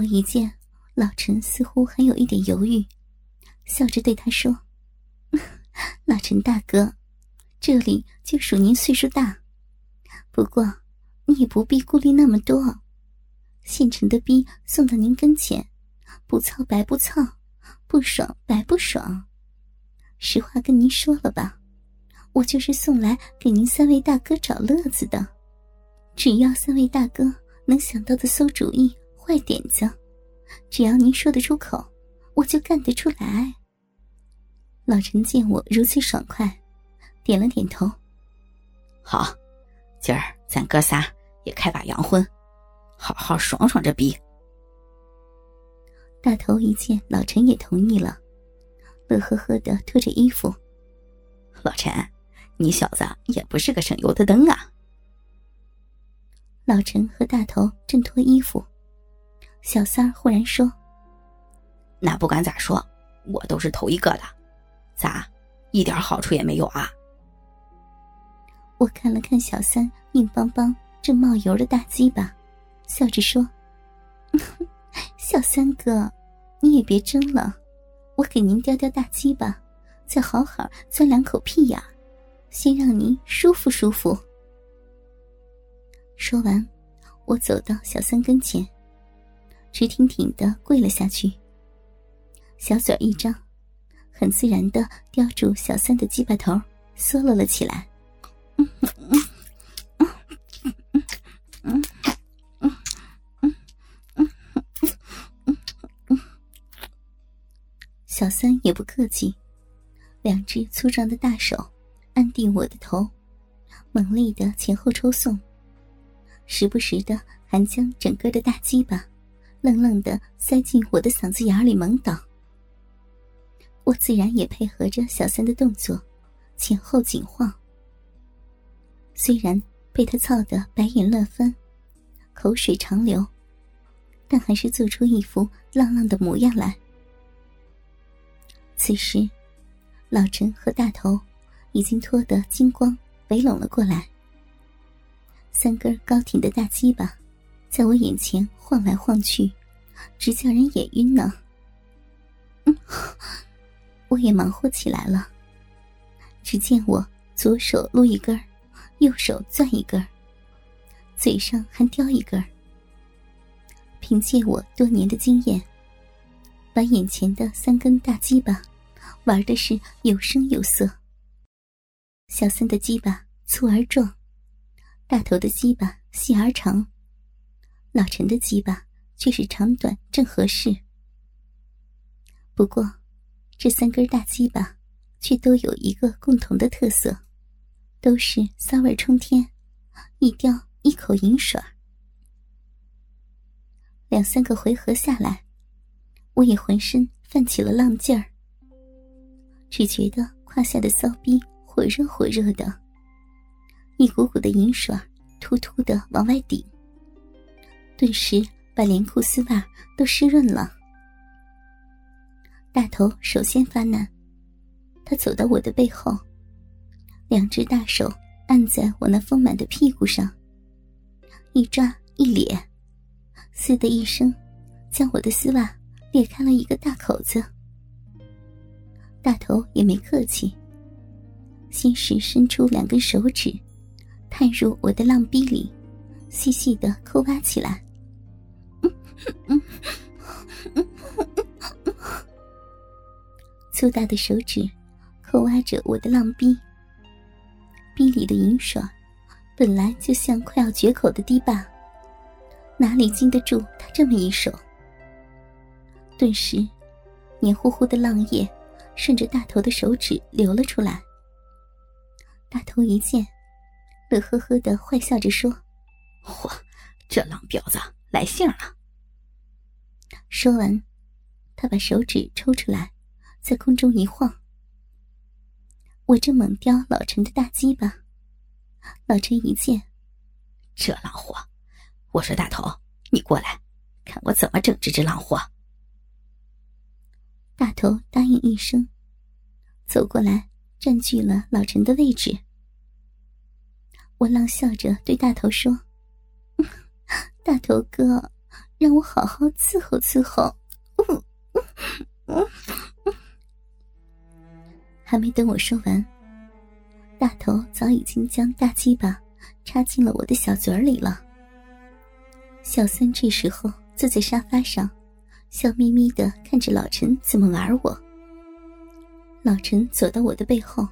我一见老陈似乎还有一点犹豫，笑着对他说：“ 老陈大哥，这里就属您岁数大，不过你也不必顾虑那么多。现成的逼送到您跟前，不操白不操，不爽白不爽。实话跟您说了吧，我就是送来给您三位大哥找乐子的。只要三位大哥能想到的馊主意。”坏点子，只要您说得出口，我就干得出来。老陈见我如此爽快，点了点头。好，今儿咱哥仨也开把洋荤，好好爽爽这逼。大头一见老陈也同意了，乐呵呵的脱着衣服。老陈，你小子也不是个省油的灯啊。老陈和大头正脱衣服。小三儿忽然说：“那不管咋说，我都是头一个的，咋一点好处也没有啊？”我看了看小三硬邦邦、正冒油的大鸡巴，笑着说：“ 小三哥，你也别争了，我给您叼叼大鸡巴，再好好钻两口屁眼，先让您舒服舒服。”说完，我走到小三跟前。直挺挺的跪了下去，小嘴一张，很自然的叼住小三的鸡巴头，嗦了了起来。小三也不客气，两只粗壮的大手安定我的头，猛力的前后抽送，时不时的还将整个的大鸡巴。愣愣的塞进我的嗓子眼里猛倒，我自然也配合着小三的动作，前后紧晃。虽然被他操得白眼乱翻，口水长流，但还是做出一副浪浪的模样来。此时，老陈和大头已经脱得精光，围拢了过来。三根高挺的大鸡巴。在我眼前晃来晃去，直叫人眼晕呢。嗯，我也忙活起来了。只见我左手撸一根右手攥一根嘴上还叼一根凭借我多年的经验，把眼前的三根大鸡巴玩的是有声有色。小三的鸡巴粗而壮，大头的鸡巴细而长。老陈的鸡巴却是长短正合适，不过这三根大鸡巴却都有一个共同的特色，都是骚味冲天，一叼一口银水。两三个回合下来，我也浑身泛起了浪劲儿，只觉得胯下的骚逼火热火热的，一股股的银水突突的往外顶。顿时把连裤丝袜都湿润了。大头首先发难，他走到我的背后，两只大手按在我那丰满的屁股上，一抓一咧，嘶的一声，将我的丝袜裂开了一个大口子。大头也没客气，先是伸出两根手指，探入我的浪逼里，细细的抠挖起来。粗大的手指抠挖着我的浪逼，逼里的银爽本来就像快要绝口的堤坝，哪里经得住他这么一手？顿时，黏糊糊的浪液顺着大头的手指流了出来。大头一见，乐呵呵的坏笑着说：“嚯，这浪婊子来信了。”说完，他把手指抽出来，在空中一晃。我正猛叼老陈的大鸡巴，老陈一见，这浪货，我说大头，你过来，看我怎么整这只浪货。大头答应一声，走过来，占据了老陈的位置。我浪笑着对大头说：“ 大头哥。”让我好好伺候伺候。还没等我说完，大头早已经将大鸡巴插进了我的小嘴里了。小三这时候坐在沙发上，笑眯眯的看着老陈怎么玩我。老陈走到我的背后，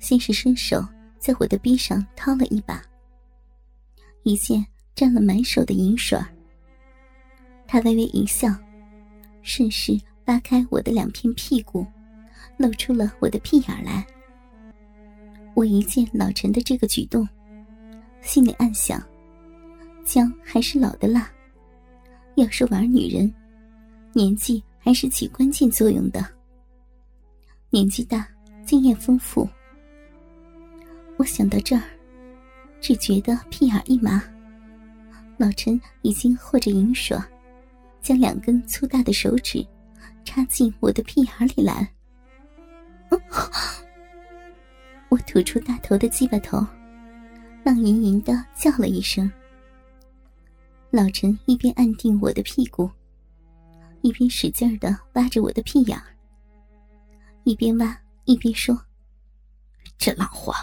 先是伸手在我的臂上掏了一把，一见沾了满手的银水他微微一笑，顺势扒开我的两片屁股，露出了我的屁眼来。我一见老陈的这个举动，心里暗想：姜还是老的辣。要是玩女人，年纪还是起关键作用的。年纪大，经验丰富。我想到这儿，只觉得屁眼一麻。老陈已经和着银水，将两根粗大的手指插进我的屁眼里来。我吐出大头的鸡巴头，浪吟吟的叫了一声。老陈一边按定我的屁股，一边使劲的挖着我的屁眼。一边挖一边说：“这浪货，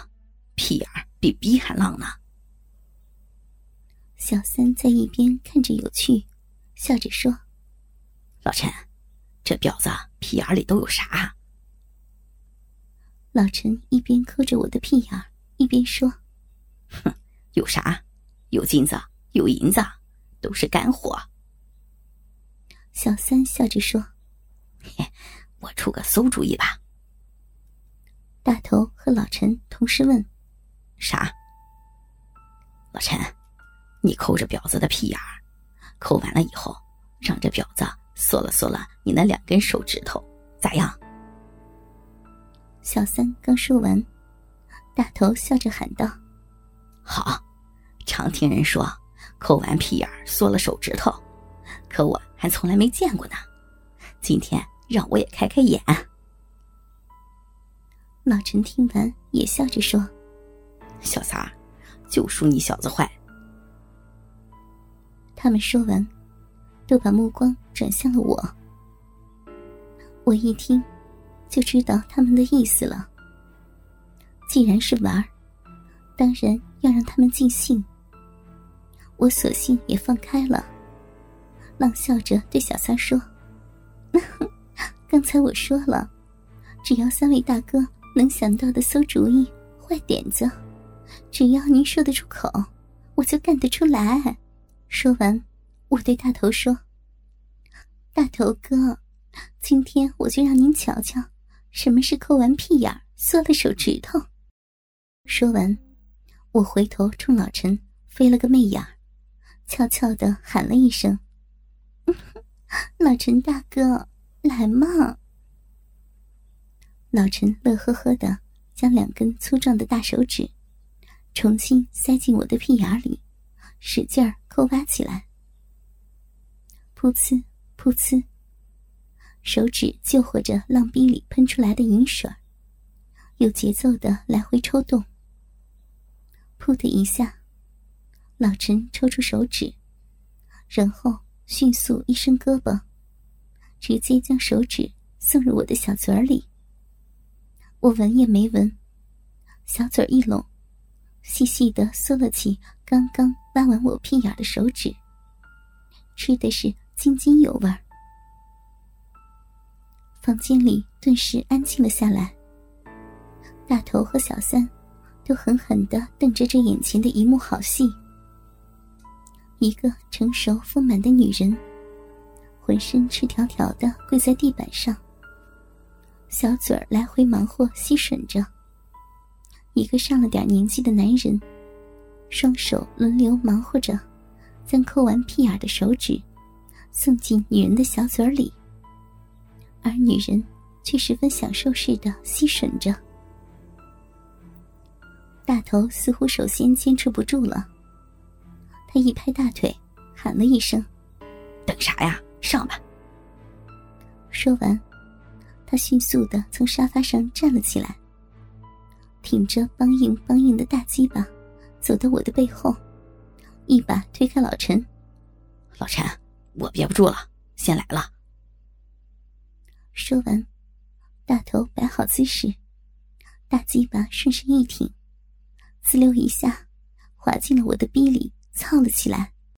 屁眼比逼还浪呢。”小三在一边看着有趣，笑着说：“老陈，这婊子屁眼里都有啥？”老陈一边抠着我的屁眼一边说：“哼，有啥？有金子，有银子，都是干货。”小三笑着说：“嘿。”我出个馊主意吧。大头和老陈同时问：“啥？”老陈，你抠着婊子的屁眼儿，抠完了以后，让这婊子缩了缩了你那两根手指头，咋样？小三刚说完，大头笑着喊道：“好！常听人说，抠完屁眼缩了手指头，可我还从来没见过呢。今天。”让我也开开眼。老陈听完也笑着说：“小三，就属你小子坏。”他们说完，都把目光转向了我。我一听，就知道他们的意思了。既然是玩当然要让他们尽兴。我索性也放开了，浪笑着对小三说。刚才我说了，只要三位大哥能想到的馊主意、坏点子，只要您说得出口，我就干得出来。说完，我对大头说：“大头哥，今天我就让您瞧瞧，什么是抠完屁眼缩了手指头。”说完，我回头冲老陈飞了个媚眼，悄悄的喊了一声：“老陈大哥。”来嘛！老陈乐呵呵的将两根粗壮的大手指重新塞进我的屁眼里，使劲儿抠挖起来。噗呲噗呲，手指救活着浪逼里喷出来的银水，有节奏的来回抽动。噗的一下，老陈抽出手指，然后迅速一伸胳膊。直接将手指送入我的小嘴里，我闻也没闻，小嘴一拢，细细的嗦了起刚刚挖完我屁眼的手指，吃的是津津有味。房间里顿时安静了下来，大头和小三都狠狠的瞪着这眼前的一幕好戏，一个成熟丰满的女人。浑身赤条条的跪在地板上，小嘴儿来回忙活吸吮着。一个上了点年纪的男人，双手轮流忙活着，将抠完屁眼的手指送进女人的小嘴里，而女人却十分享受似的吸吮着。大头似乎首先坚持不住了，他一拍大腿，喊了一声：“等啥呀？”上吧。说完，他迅速的从沙发上站了起来，挺着梆硬梆硬的大鸡巴，走到我的背后，一把推开老陈。老陈，我憋不住了，先来了。说完，大头摆好姿势，大鸡巴顺势一挺，滋溜一下，滑进了我的逼里，操了起来。